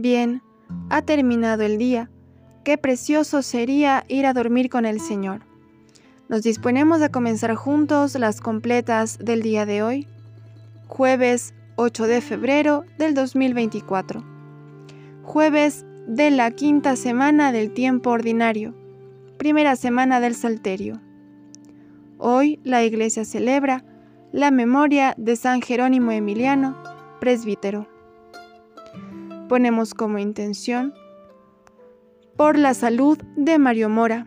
Bien, ha terminado el día. Qué precioso sería ir a dormir con el Señor. Nos disponemos a comenzar juntos las completas del día de hoy, jueves 8 de febrero del 2024, jueves de la quinta semana del tiempo ordinario, primera semana del Salterio. Hoy la Iglesia celebra la memoria de San Jerónimo Emiliano, presbítero. Ponemos como intención por la salud de Mario Mora,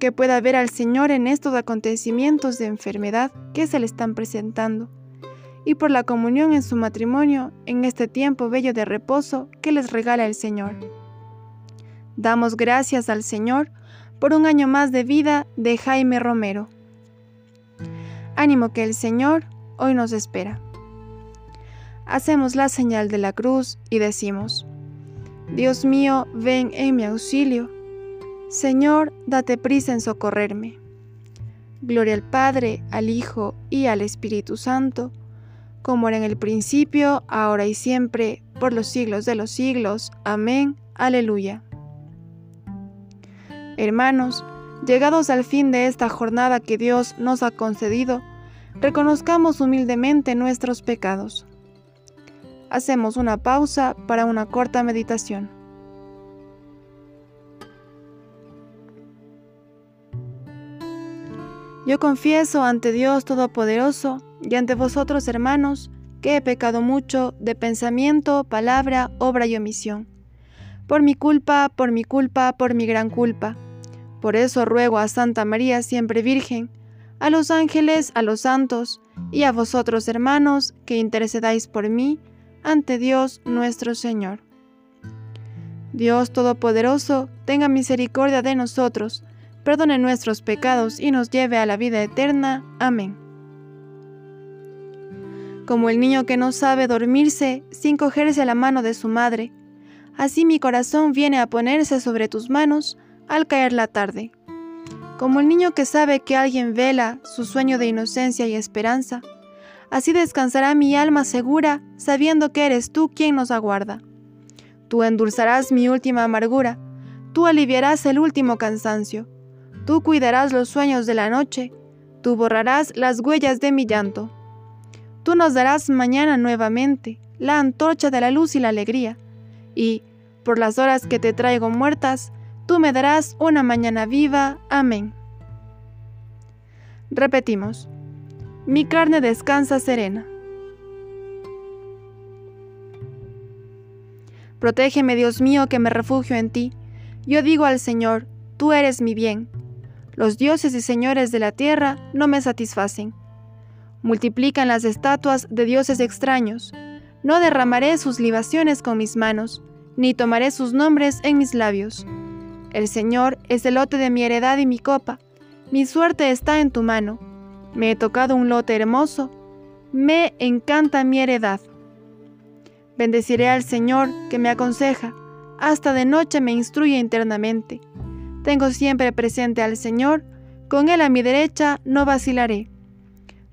que pueda ver al Señor en estos acontecimientos de enfermedad que se le están presentando, y por la comunión en su matrimonio en este tiempo bello de reposo que les regala el Señor. Damos gracias al Señor por un año más de vida de Jaime Romero. Ánimo que el Señor hoy nos espera. Hacemos la señal de la cruz y decimos, Dios mío, ven en mi auxilio. Señor, date prisa en socorrerme. Gloria al Padre, al Hijo y al Espíritu Santo, como era en el principio, ahora y siempre, por los siglos de los siglos. Amén. Aleluya. Hermanos, llegados al fin de esta jornada que Dios nos ha concedido, reconozcamos humildemente nuestros pecados. Hacemos una pausa para una corta meditación. Yo confieso ante Dios Todopoderoso y ante vosotros, hermanos, que he pecado mucho de pensamiento, palabra, obra y omisión. Por mi culpa, por mi culpa, por mi gran culpa. Por eso ruego a Santa María siempre Virgen, a los ángeles, a los santos, y a vosotros hermanos, que intercedáis por mí ante Dios nuestro Señor. Dios Todopoderoso, tenga misericordia de nosotros, perdone nuestros pecados y nos lleve a la vida eterna. Amén. Como el niño que no sabe dormirse sin cogerse la mano de su madre, así mi corazón viene a ponerse sobre tus manos, al caer la tarde. Como el niño que sabe que alguien vela su sueño de inocencia y esperanza, así descansará mi alma segura, sabiendo que eres tú quien nos aguarda. Tú endulzarás mi última amargura, tú aliviarás el último cansancio, tú cuidarás los sueños de la noche, tú borrarás las huellas de mi llanto. Tú nos darás mañana nuevamente la antorcha de la luz y la alegría, y, por las horas que te traigo muertas, tú me darás una mañana viva. Amén. Repetimos, mi carne descansa serena. Protégeme, Dios mío, que me refugio en ti. Yo digo al Señor, tú eres mi bien. Los dioses y señores de la tierra no me satisfacen. Multiplican las estatuas de dioses extraños. No derramaré sus libaciones con mis manos, ni tomaré sus nombres en mis labios el Señor es el lote de mi heredad y mi copa. Mi suerte está en tu mano. Me he tocado un lote hermoso. Me encanta mi heredad. Bendeciré al Señor que me aconseja. Hasta de noche me instruye internamente. Tengo siempre presente al Señor. Con Él a mi derecha no vacilaré.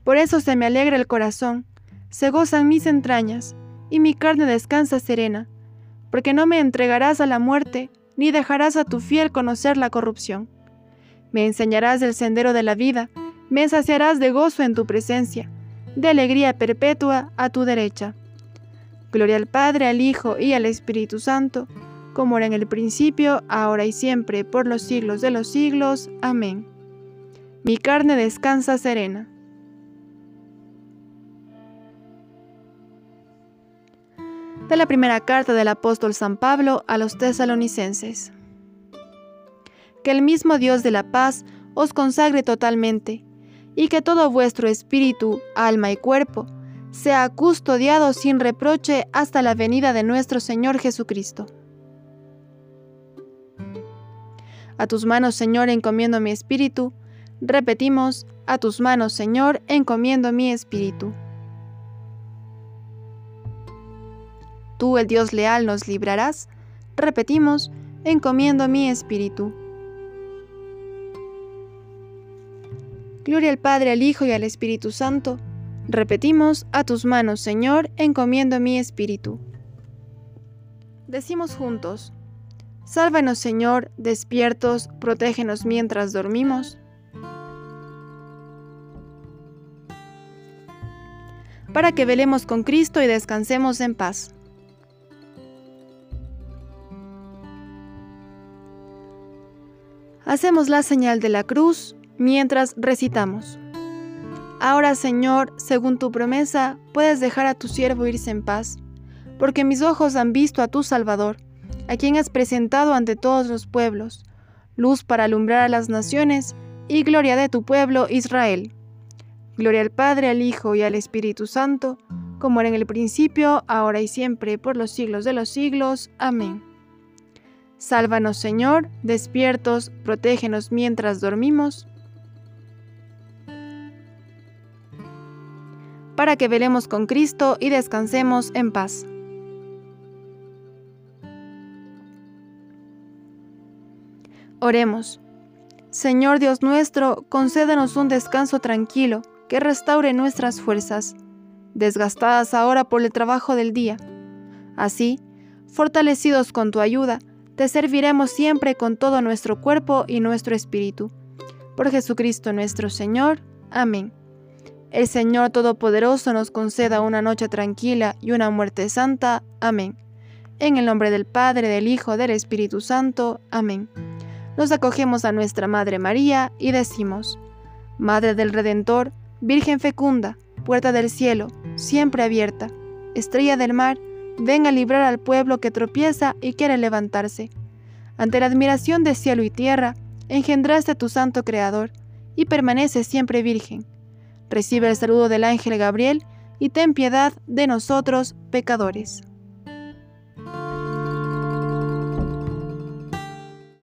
Por eso se me alegra el corazón. Se gozan mis entrañas. Y mi carne descansa serena. Porque no me entregarás a la muerte ni dejarás a tu fiel conocer la corrupción. Me enseñarás el sendero de la vida, me saciarás de gozo en tu presencia, de alegría perpetua a tu derecha. Gloria al Padre, al Hijo y al Espíritu Santo, como era en el principio, ahora y siempre, por los siglos de los siglos. Amén. Mi carne descansa serena. de la primera carta del apóstol San Pablo a los tesalonicenses. Que el mismo Dios de la paz os consagre totalmente, y que todo vuestro espíritu, alma y cuerpo sea custodiado sin reproche hasta la venida de nuestro Señor Jesucristo. A tus manos, Señor, encomiendo mi espíritu. Repetimos, a tus manos, Señor, encomiendo mi espíritu. tú, el Dios leal, nos librarás. Repetimos, encomiendo mi espíritu. Gloria al Padre, al Hijo y al Espíritu Santo. Repetimos, a tus manos, Señor, encomiendo mi espíritu. Decimos juntos, Sálvanos Señor, despiertos, protégenos mientras dormimos. Para que velemos con Cristo y descansemos en paz. Hacemos la señal de la cruz mientras recitamos. Ahora, Señor, según tu promesa, puedes dejar a tu siervo irse en paz, porque mis ojos han visto a tu Salvador a quien has presentado ante todos los pueblos, luz para alumbrar a las naciones y gloria de tu pueblo Israel. Gloria al Padre, al Hijo y al Espíritu Santo, como era en el principio, ahora y siempre, por los siglos de los siglos. Amén. Sálvanos, Señor, despiertos, protégenos mientras dormimos, para que velemos con Cristo y descansemos en paz. Oremos. Señor Dios nuestro, concédenos un descanso tranquilo que restaure nuestras fuerzas, desgastadas ahora por el trabajo del día. Así, fortalecidos con tu ayuda, te serviremos siempre con todo nuestro cuerpo y nuestro espíritu. Por Jesucristo nuestro Señor. Amén. El Señor Todopoderoso nos conceda una noche tranquila y una muerte santa. Amén. En el nombre del Padre, del Hijo, del Espíritu Santo. Amén nos acogemos a nuestra Madre María y decimos, Madre del Redentor, Virgen fecunda, puerta del cielo, siempre abierta, estrella del mar, ven a librar al pueblo que tropieza y quiere levantarse. Ante la admiración de cielo y tierra, engendraste a tu santo Creador y permanece siempre virgen. Recibe el saludo del ángel Gabriel y ten piedad de nosotros, pecadores.